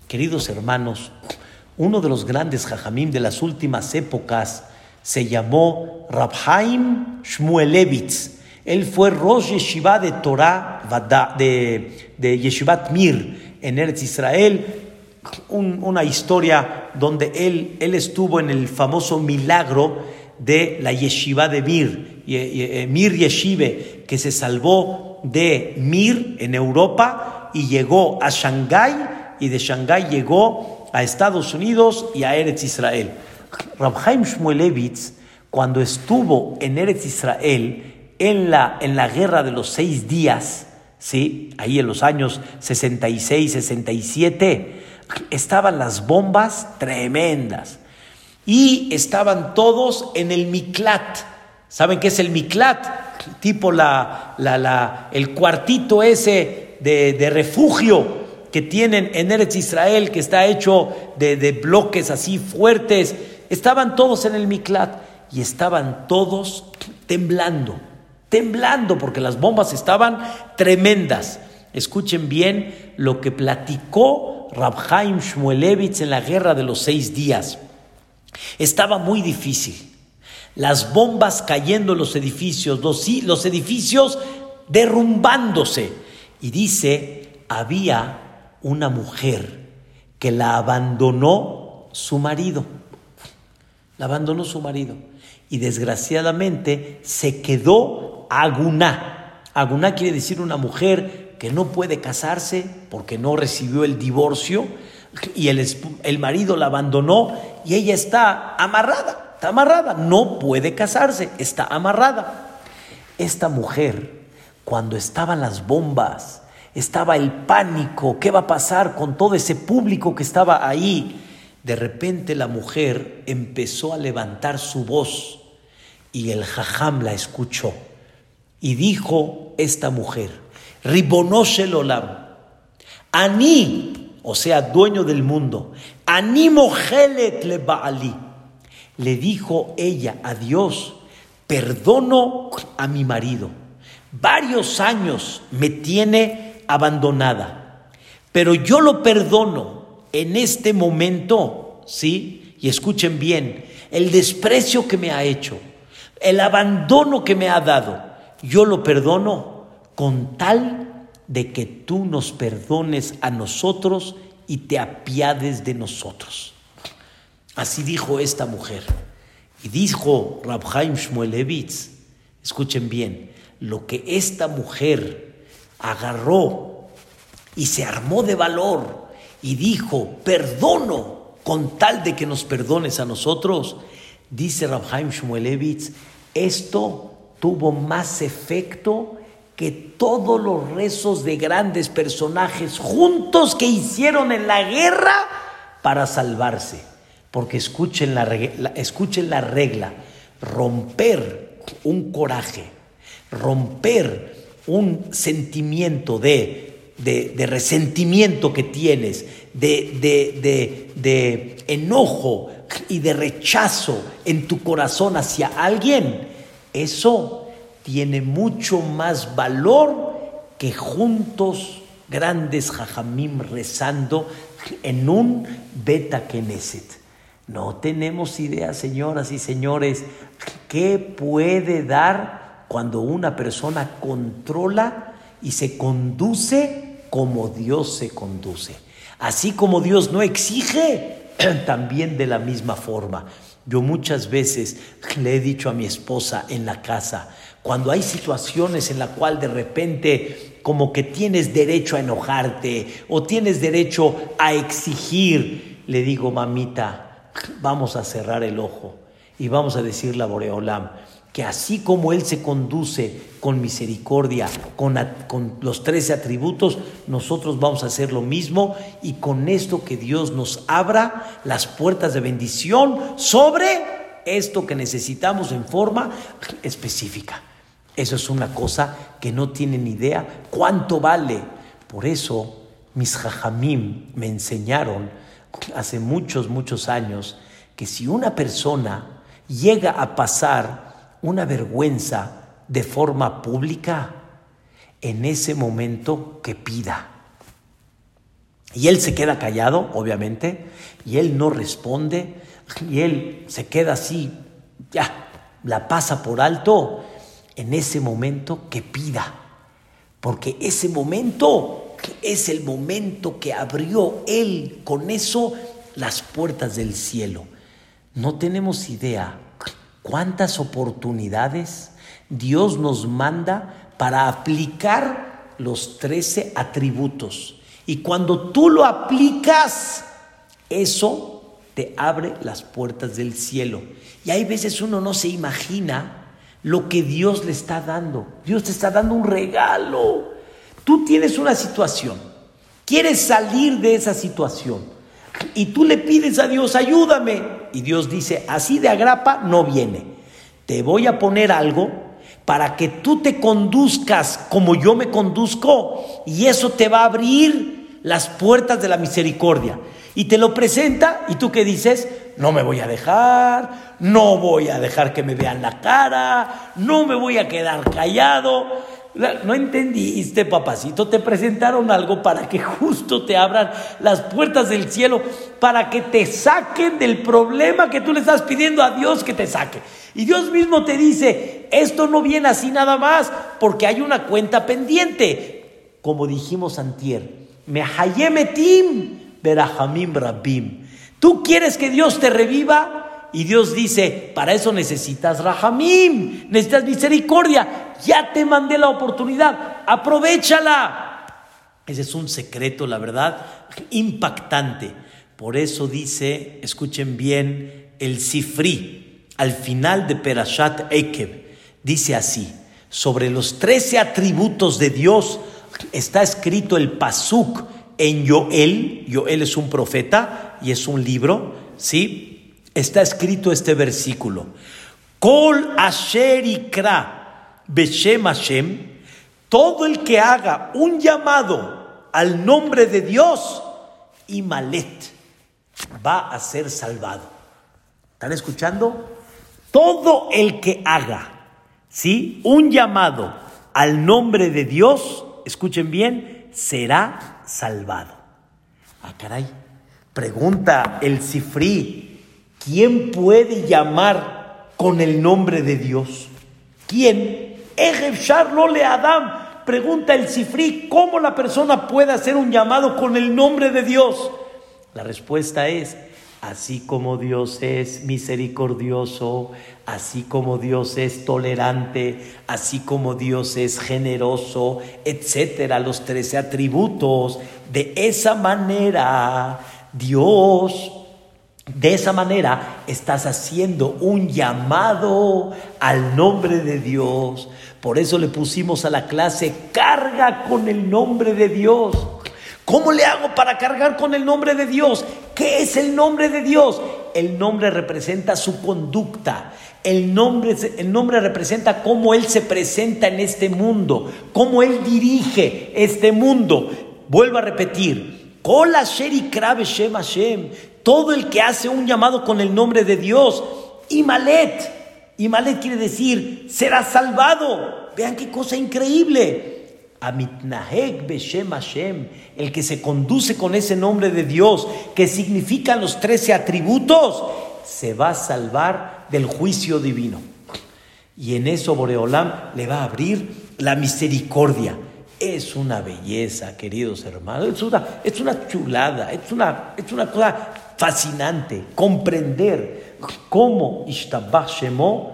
Queridos hermanos, uno de los grandes jajamim de las últimas épocas se llamó Rabhaim Shmuelevitz. Él fue Rosh Yeshiva de Torah, de, de Yeshivat Mir en Eretz Israel. una historia donde él, él estuvo en el famoso milagro de la Yeshiva de Mir, eh, Mir Yeshive, que se salvó de Mir en Europa y llegó a Shanghái y de Shanghái llegó a Estados Unidos y a Eretz Israel. Rabhaim Shmuelevitz, cuando estuvo en Eretz Israel, en la, en la guerra de los seis días, ¿sí? ahí en los años 66, 67, estaban las bombas tremendas. Y estaban todos en el Miklat. ¿Saben qué es el Miklat? Tipo la, la, el cuartito ese de, refugio que tienen en Eretz Israel, que está hecho de, de bloques así fuertes. Estaban todos en el Miklat y estaban todos temblando temblando porque las bombas estaban tremendas. Escuchen bien lo que platicó Rabhaim Shmuelevitz en la guerra de los seis días. Estaba muy difícil. Las bombas cayendo en los edificios, los, los edificios derrumbándose. Y dice, había una mujer que la abandonó su marido. La abandonó su marido. Y desgraciadamente se quedó Aguná. Aguná quiere decir una mujer que no puede casarse porque no recibió el divorcio y el, el marido la abandonó y ella está amarrada, está amarrada, no puede casarse, está amarrada. Esta mujer, cuando estaban las bombas, estaba el pánico, ¿qué va a pasar con todo ese público que estaba ahí? De repente la mujer empezó a levantar su voz y el jajam la escuchó. Y dijo esta mujer, Ribonoshe Olam, Ani, o sea, dueño del mundo, Ani Mohelet le Baali. Le dijo ella a Dios, perdono a mi marido. Varios años me tiene abandonada, pero yo lo perdono en este momento, ¿sí? Y escuchen bien, el desprecio que me ha hecho, el abandono que me ha dado yo lo perdono con tal de que tú nos perdones a nosotros y te apiades de nosotros. Así dijo esta mujer. Y dijo Rabhaim Shmuelevitz, escuchen bien, lo que esta mujer agarró y se armó de valor y dijo, perdono con tal de que nos perdones a nosotros, dice Rabhaim Shmuelevitz, esto tuvo más efecto que todos los rezos de grandes personajes juntos que hicieron en la guerra para salvarse. Porque escuchen la, escuchen la regla, romper un coraje, romper un sentimiento de, de, resentimiento que tienes, de, de enojo y de rechazo en tu corazón hacia alguien, eso tiene mucho más valor que juntos grandes jajamim rezando en un beta keneset. No tenemos idea, señoras y señores, qué puede dar cuando una persona controla y se conduce como Dios se conduce. Así como Dios no exige, <clears throat> también de la misma forma. Yo muchas veces le he dicho a mi esposa en la casa, cuando hay situaciones en la cual de repente como que tienes derecho a enojarte o tienes derecho a exigir, le digo, mamita, vamos a cerrar el ojo y vamos a decirle a Boreolam que así como Él se conduce con misericordia, con, con los trece atributos, nosotros vamos a hacer lo mismo y con esto que Dios nos abra las puertas de bendición sobre esto que necesitamos en forma específica. Eso es una cosa que no tienen idea cuánto vale. Por eso mis jajamim me enseñaron hace muchos, muchos años que si una persona llega a pasar una vergüenza de forma pública, en ese momento que pida. Y él se queda callado, obviamente, y él no responde, y él se queda así, ya, la pasa por alto, en ese momento que pida, porque ese momento es el momento que abrió Él con eso las puertas del cielo. No tenemos idea cuántas oportunidades Dios nos manda para aplicar los trece atributos. Y cuando tú lo aplicas, eso te abre las puertas del cielo. Y hay veces uno no se imagina lo que Dios le está dando. Dios te está dando un regalo. Tú tienes una situación, quieres salir de esa situación y tú le pides a Dios, ayúdame. Y Dios dice, así de agrapa no viene. Te voy a poner algo para que tú te conduzcas como yo me conduzco y eso te va a abrir las puertas de la misericordia. Y te lo presenta y tú qué dices, no me voy a dejar, no voy a dejar que me vean la cara, no me voy a quedar callado. No entendiste, papacito, te presentaron algo para que justo te abran las puertas del cielo, para que te saquen del problema que tú le estás pidiendo a Dios que te saque. Y Dios mismo te dice, esto no viene así nada más, porque hay una cuenta pendiente. Como dijimos antier, me hayemetim berajamim rabim. Tú quieres que Dios te reviva y Dios dice, para eso necesitas rahamim, necesitas misericordia. Ya te mandé la oportunidad, aprovechala. Ese es un secreto, la verdad, impactante. Por eso dice, escuchen bien, el Sifri, al final de Perashat Ekev, dice así, sobre los trece atributos de Dios está escrito el Pasuk en Joel, Joel es un profeta y es un libro, ¿sí? Está escrito este versículo. Kol asher ikra beshem Hashem, todo el que haga un llamado al nombre de Dios, y malet, va a ser salvado. ¿Están escuchando? Todo el que haga, ¿sí? Un llamado al nombre de Dios, escuchen bien, será salvado. Ah, caray. Pregunta el Cifrí, ¿quién puede llamar con el nombre de Dios? ¿Quién? le Adam. Pregunta el Cifrí, ¿cómo la persona puede hacer un llamado con el nombre de Dios? La respuesta es, así como Dios es misericordioso, así como Dios es tolerante, así como Dios es generoso, etcétera, los trece atributos. De esa manera, Dios De esa manera estás haciendo un llamado al nombre de Dios. Por eso le pusimos a la clase carga con el nombre de Dios. ¿Cómo le hago para cargar con el nombre de Dios? ¿Qué es el nombre de Dios? El nombre representa su conducta. El nombre, el nombre representa cómo Él se presenta en este mundo, cómo Él dirige este mundo. Vuelvo a repetir, todo el que hace un llamado con el nombre de Dios, Imalet. Imalet quiere decir, será salvado. Vean qué cosa increíble. Amitnahek Beshem Hashem, el que se conduce con ese nombre de Dios, que significan los trece atributos, se va a salvar del juicio divino. Y en eso Boreolam le va a abrir la misericordia. Es una belleza, queridos hermanos. Es una, es una chulada, es una, es una cosa fascinante comprender cómo Ishtabah Shemo,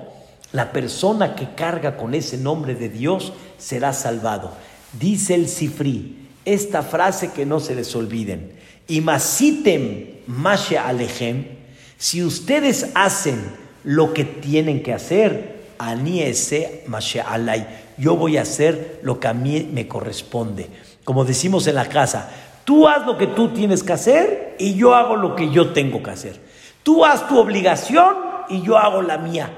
la persona que carga con ese nombre de Dios, será salvado. Dice el Sifri, esta frase que no se les olviden. Y masitem mashe alejem, si ustedes hacen lo que tienen que hacer, ese mashe yo voy a hacer lo que a mí me corresponde. Como decimos en la casa, tú haz lo que tú tienes que hacer y yo hago lo que yo tengo que hacer. Tú haz tu obligación y yo hago la mía,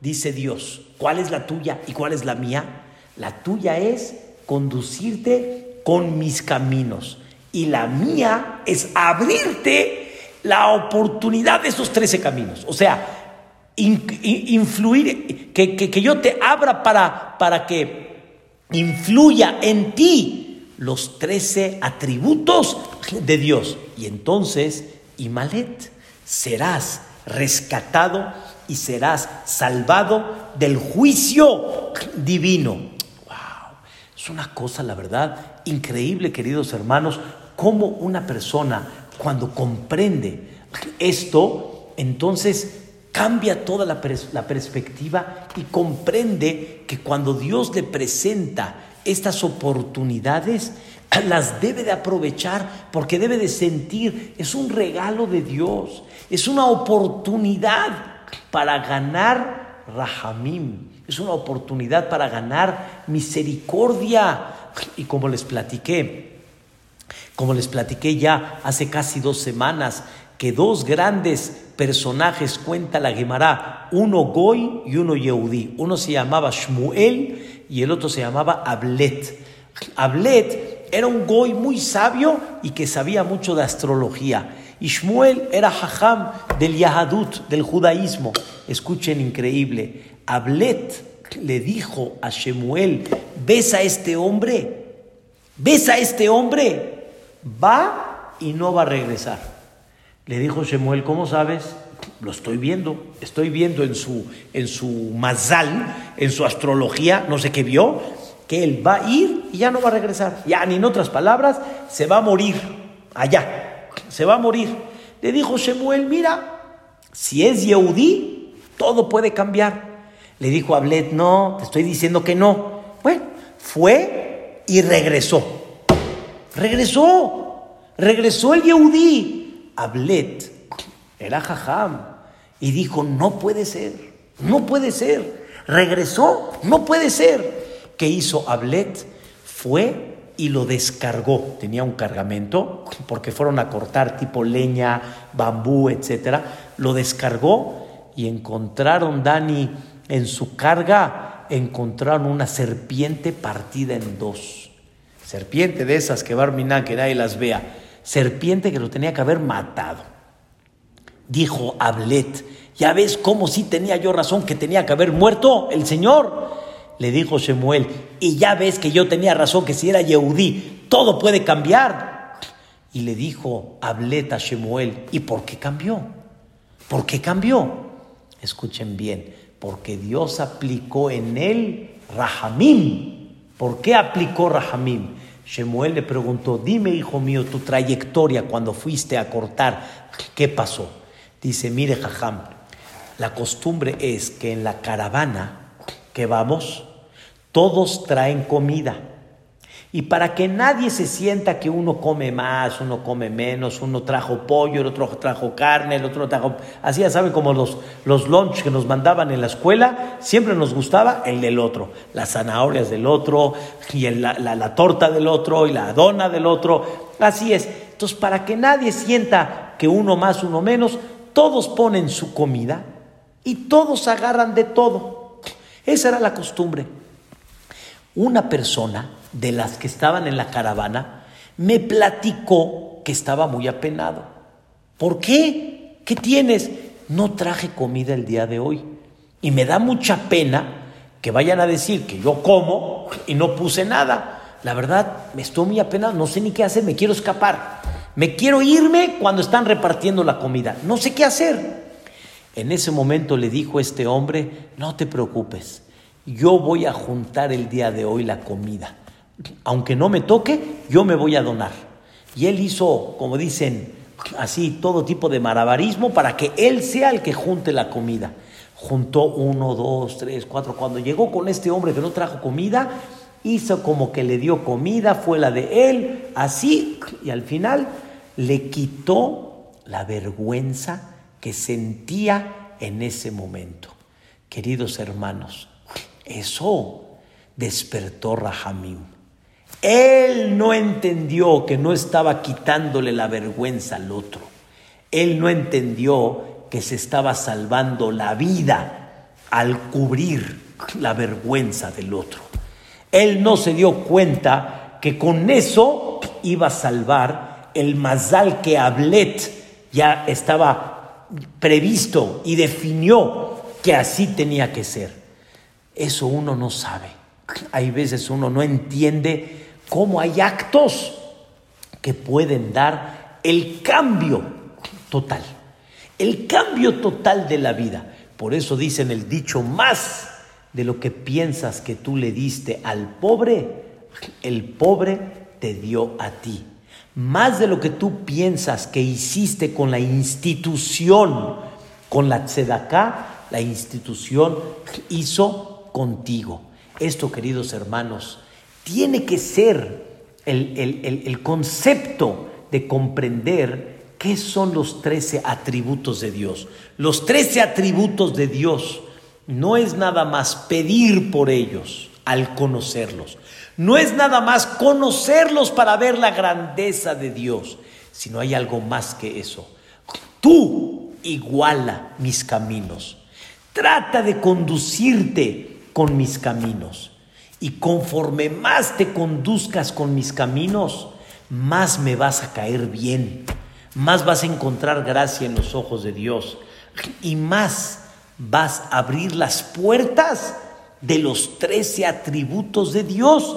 dice Dios. ¿Cuál es la tuya y cuál es la mía? La tuya es conducirte con mis caminos y la mía es abrirte la oportunidad de esos trece caminos. O sea, influir, que, que, yo te abra para, para que influya en ti los trece atributos de Dios. Y entonces, Imalet, serás rescatado y serás salvado del juicio divino. Es una cosa, la verdad, increíble, queridos hermanos, cómo una persona cuando comprende esto, entonces cambia toda la, perspectiva y comprende que cuando Dios le presenta estas oportunidades, <clears throat> las debe de aprovechar porque debe de sentir, es un regalo de Dios, es una oportunidad para ganar Rahamim, es una oportunidad para ganar misericordia. Y como les platiqué, como les platiqué ya hace casi dos semanas, que dos grandes personajes cuenta la Gemara, uno Goy y uno Yehudí. Uno se llamaba Shmuel y el otro se llamaba Ablet. Ablet era un Goy muy sabio y que sabía mucho de astrología. Y Shmuel era Hajam del Yahadut, del judaísmo. Escuchen, increíble. Ablet le dijo a Shmuel, ¿ves a este hombre? ¿Ves a este hombre? Va y no va a regresar. Le dijo Shemuel, ¿cómo sabes? Lo estoy viendo, estoy viendo en su, en su mazal, en su astrología, no sé qué vio, que él va a ir y ya no va a regresar. Ya, ni en otras palabras, se va a morir allá, se va a morir. Le dijo Shemuel, mira, si es Yehudí, todo puede cambiar. Le dijo Ablet, no, te estoy diciendo que no. Bueno, fue y regresó. Regresó, regresó el Yehudí Ablet era jajam y dijo, no puede ser, no puede ser. Regresó, no puede ser. ¿Qué hizo Ablet? Fue y lo descargó. Tenía un cargamento porque fueron a cortar tipo leña, bambú, etcétera. Lo descargó y encontraron Dani en su carga encontraron una serpiente partida en dos. Serpiente de esas que Barminá que nadie las vea serpiente que lo tenía que haber matado. Dijo Ablet, ya ves cómo sí tenía yo razón que tenía que haber muerto el Señor. Le dijo Shemuel, y ya ves que yo tenía razón que si era Yehudí, todo puede cambiar. Y le dijo Ablet a Shemuel, ¿y por qué cambió? ¿Por qué cambió? Escuchen bien, porque Dios aplicó en él Rahamim. ¿Por qué aplicó Rahamim? Shemuel le preguntó, dime hijo mío tu trayectoria cuando fuiste a cortar, ¿qué pasó? Dice, mire Jajam, la costumbre es que en la caravana que vamos, todos traen comida. Y para que nadie se sienta que uno come más, uno come menos, uno trajo pollo, el otro trajo carne, el otro trajo... Así ya saben como los, los lunch que nos mandaban en la escuela, siempre nos gustaba el del otro, las zanahorias del otro, y la, la torta del otro, y la dona del otro. Así es. Entonces, para que nadie sienta que uno más, uno menos, todos ponen su comida y todos agarran de todo. Esa era la costumbre. Una persona de las que estaban en la caravana me platicó que estaba muy apenado. ¿Por qué? ¿Qué tienes? No traje comida el día de hoy. Y me da mucha pena que vayan a decir que yo como y no puse nada. La verdad, me estoy muy apenado, no sé ni qué hacer, me quiero escapar. Me quiero irme cuando están repartiendo la comida. No sé qué hacer. En ese momento le dijo este hombre, no te preocupes, yo voy a juntar el día de hoy la comida aunque no me toque, yo me voy a donar. Y él hizo, como dicen, así todo tipo de malabarismo para que él sea el que junte la comida. Juntó uno, dos, tres, cuatro. Cuando llegó con este hombre que no trajo comida, hizo como que le dio comida, fue la de él, así, y al final le quitó la vergüenza que sentía en ese momento. Queridos hermanos, eso despertó Rahamim. Él no entendió que no estaba quitándole la vergüenza al otro. Él no entendió que se estaba salvando la vida al cubrir la vergüenza del otro. Él no se dio cuenta que con eso iba a salvar el mazal que Ablet ya estaba previsto y definió que así tenía que ser. Eso uno no sabe. Hay veces uno no entiende cómo hay actos que pueden dar el cambio total, el cambio total de la vida. Por eso dicen el dicho, más de lo que piensas que tú le diste al pobre, el pobre te dio a ti. Más de lo que tú piensas que hiciste con la institución, con la tzedaká, la institución hizo contigo. Esto, queridos hermanos, tiene que ser el, concepto de comprender qué son los trece atributos de Dios. Los trece atributos de Dios no es nada más pedir por ellos al conocerlos. No es nada más conocerlos para ver la grandeza de Dios, sino hay algo más que eso. Tú iguala mis caminos. Trata de conducirte con mis caminos. Y conforme más te conduzcas con mis caminos, más me vas a caer bien, más vas a encontrar gracia en los ojos de Dios y más vas a abrir las puertas de los trece atributos de Dios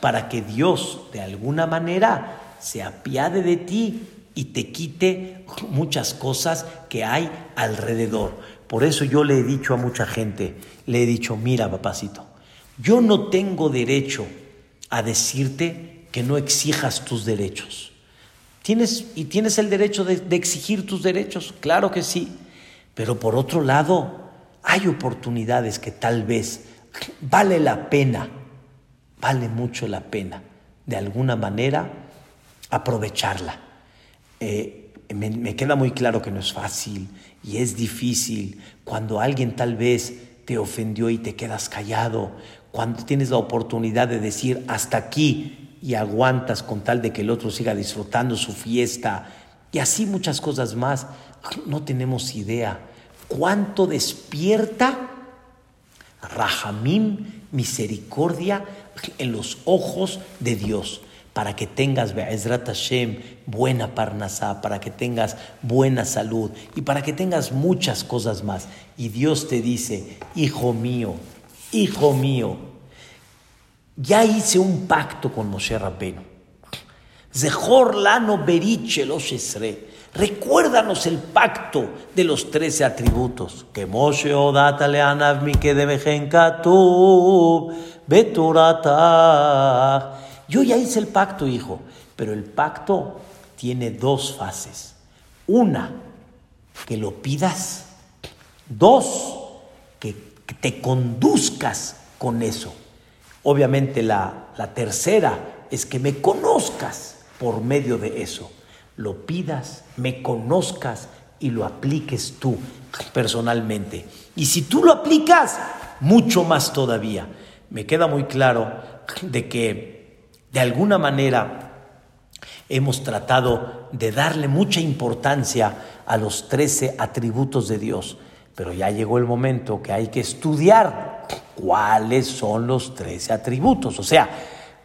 para que Dios de alguna manera se apiade de ti y te quite muchas cosas que hay alrededor. Por eso yo le he dicho a mucha gente, le he dicho, mira papacito, yo no tengo derecho a decirte que no exijas tus derechos. ¿Tienes, y tienes el derecho de, exigir tus derechos, claro que sí. Pero por otro lado, hay oportunidades que tal vez vale la pena, vale mucho la pena, de alguna manera, aprovecharla. Eh, me, queda muy claro que no es fácil y es difícil cuando alguien tal vez te ofendió y te quedas callado, cuando tienes la oportunidad de decir hasta aquí y aguantas con tal de que el otro siga disfrutando su fiesta y así muchas cosas más, no tenemos idea cuánto despierta Rahamim, misericordia en los ojos de Dios para que tengas Be'ezrat Hashem, buena parnasá, para que tengas buena salud y para que tengas muchas cosas más. Y Dios te dice, hijo mío, hijo mío, ya hice un pacto con Moshe Rabbeinu. Zehor lano beriche los Recuérdanos el pacto de los trece atributos. Que Moshe odata mi que beturata. Yo ya hice el pacto, hijo, pero el pacto tiene dos fases. Una, que lo pidas. Dos, que te conduzcas con eso. Obviamente la, tercera es que me conozcas por medio de eso. Lo pidas, me conozcas y lo apliques tú personalmente. Y si tú lo aplicas, mucho más todavía. Me queda muy claro de que de alguna manera hemos tratado de darle mucha importancia a los 13 atributos de Dios, pero ya llegó el momento que hay que estudiar cuáles son los 13 atributos, o sea,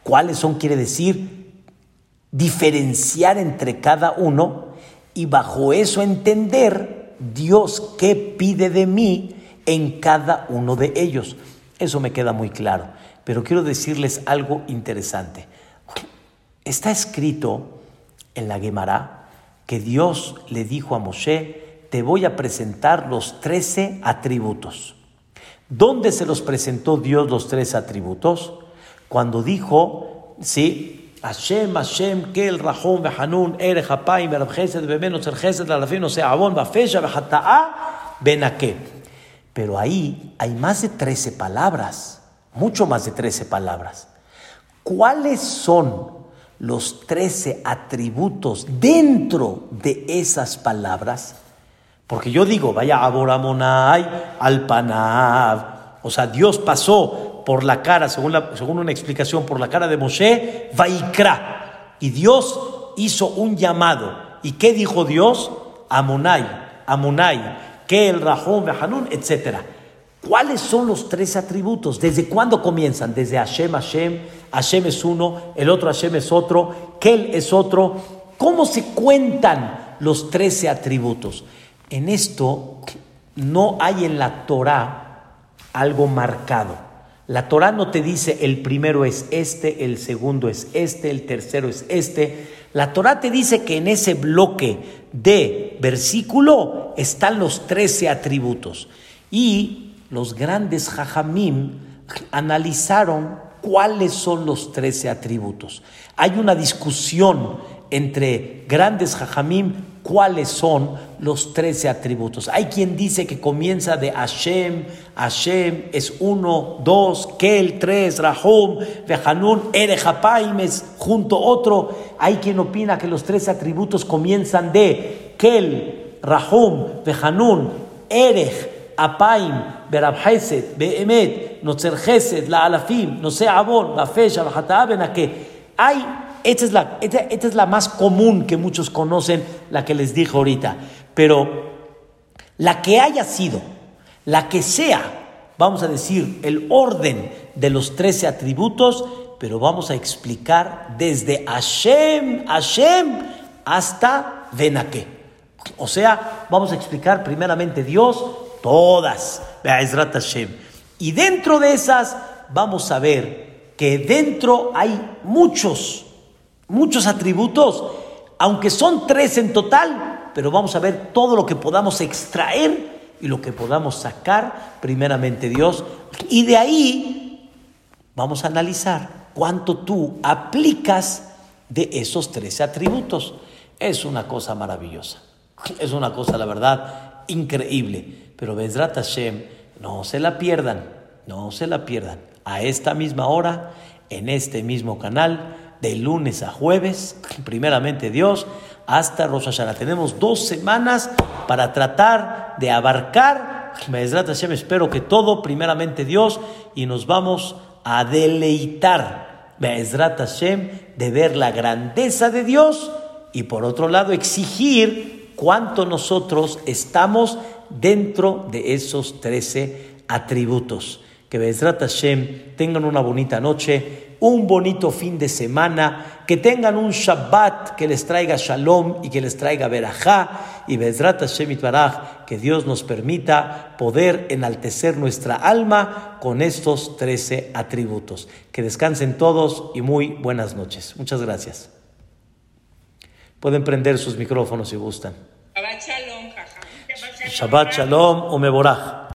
cuáles son quiere decir diferenciar entre cada uno y bajo eso entender Dios qué pide de mí en cada uno de ellos. Eso me queda muy claro, pero quiero decirles algo interesante. Está escrito en la Gemara que Dios le dijo a Moshe, te voy a presentar los trece atributos. ¿Dónde se los presentó Dios los tres atributos? Cuando dijo, sí, Hashem, Hashem, Kel, Rahom, Behanun, Ere, Hapaim, Berabchesed, Bemeno, Serchesed, Lalafim, o sea, Abon, Bafesha, Behata'a, Benaque. Pero ahí hay más de trece palabras, mucho más de trece palabras. ¿Cuáles son los trece atributos dentro de esas palabras. Porque yo digo, vaya Aboramonai al Panav. O sea, Dios pasó por la cara, según, según una explicación, por la cara de Moshe, Vaikra. Y Dios hizo un llamado. ¿Y qué dijo Dios? Amonai, Amonai, que el Rahón, Hanun, etcétera. ¿Cuáles son los tres atributos? ¿Desde cuándo comienzan? Desde Hashem, Hashem, Hashem es uno, el otro Hashem es otro, Kel es otro. ¿Cómo se cuentan los trece atributos? En esto no hay en la Torah algo marcado. La Torah no te dice el primero es este, el segundo es este, el tercero es este. La Torah te dice que en ese bloque de versículo están los trece atributos. Y los grandes jajamim analizaron cuáles son los trece atributos. Hay una discusión entre grandes jajamim cuáles son los trece atributos. Hay quien dice que comienza de Hashem, Hashem es uno, dos, Kel, tres, Rahum, Vehanun, Erejapaim es junto otro. Hay quien opina que los tres atributos comienzan de Kel, Rahum, Vehanun, Erej, Apaim, Berab Behemet, Notzer La Alafim, No Abon, Bafesha, que hay, esta es, la, esta, esta es la más común que muchos conocen, la que les dije ahorita, pero la que haya sido, la que sea, vamos a decir, el orden de los trece atributos, pero vamos a explicar desde Hashem, Hashem, hasta Benake. O sea, vamos a explicar primeramente Dios, todas, Y dentro de esas vamos a ver que dentro hay muchos, muchos atributos, aunque son tres en total, pero vamos a ver todo lo que podamos extraer y lo que podamos sacar, primeramente Dios, y de ahí vamos a analizar cuánto tú aplicas de esos tres atributos. Es una cosa maravillosa, es una cosa, la verdad, increíble. Pero Bezrat Hashem, no se la pierdan, no se la pierdan. A esta misma hora, en este mismo canal, de lunes a jueves, primeramente Dios, hasta Rosh. Tenemos dos semanas para tratar de abarcar, Hashem, espero que todo, primeramente Dios, y nos vamos a deleitar, Hashem, de ver la grandeza de Dios y por otro lado exigir cuánto nosotros estamos dentro de esos trece atributos. Que Bezrat Hashem tengan una bonita noche, un bonito fin de semana, que tengan un Shabbat que les traiga Shalom y que les traiga Berajá, y Bezrat Hashem Itbaraj, que Dios nos permita poder enaltecer nuestra alma con estos trece atributos. Que descansen todos y muy buenas noches. Muchas gracias. Pueden prender sus micrófonos si gustan. Shabbat Shalom Umeborach.